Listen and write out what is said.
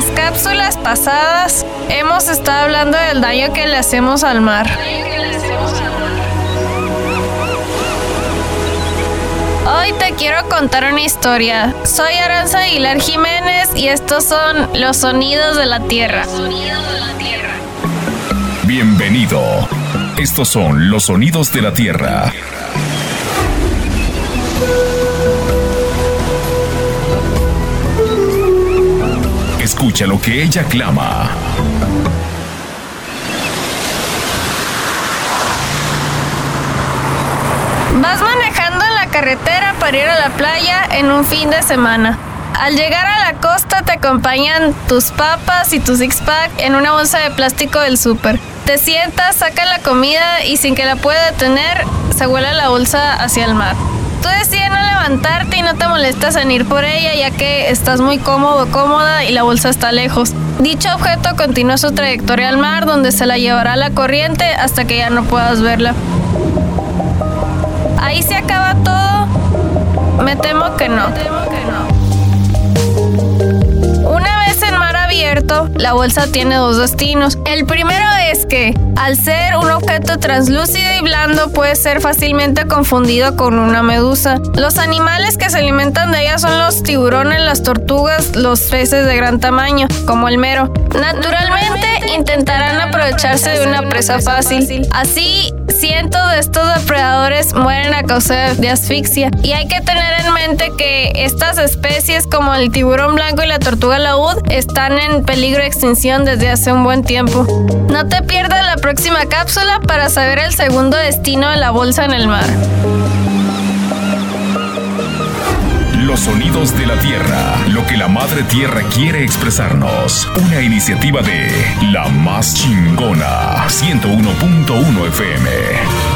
cápsulas pasadas hemos estado hablando del daño que le hacemos al mar. Hoy te quiero contar una historia. Soy Aranza Aguilar Jiménez y estos son los sonidos de la tierra. Bienvenido. Estos son los sonidos de la tierra. Escucha lo que ella clama. Vas manejando en la carretera para ir a la playa en un fin de semana. Al llegar a la costa te acompañan tus papas y tu six pack en una bolsa de plástico del súper. Te sientas, sacas la comida y sin que la pueda detener, se vuela la bolsa hacia el mar. Tú decides levantarte y no te molestas en ir por ella ya que estás muy cómodo, cómoda y la bolsa está lejos. Dicho objeto continúa su trayectoria al mar donde se la llevará la corriente hasta que ya no puedas verla. ¿Ahí se acaba todo? Me temo que no. Una la bolsa tiene dos destinos. El primero es que, al ser un objeto translúcido y blando, puede ser fácilmente confundido con una medusa. Los animales que se alimentan de ella son los tiburones, las tortugas, los peces de gran tamaño, como el mero. Naturalmente, intentarán aprovecharse de una presa fácil. Así, cientos de estos depredadores mueren a causa de asfixia. Y hay que tener en mente que estas especies como el tiburón blanco y la tortuga laúd están en peligro de extinción desde hace un buen tiempo. No te pierdas la próxima cápsula para saber el segundo destino de la bolsa en el mar. Sonidos de la tierra, lo que la madre tierra quiere expresarnos. Una iniciativa de La Más Chingona 101.1 FM.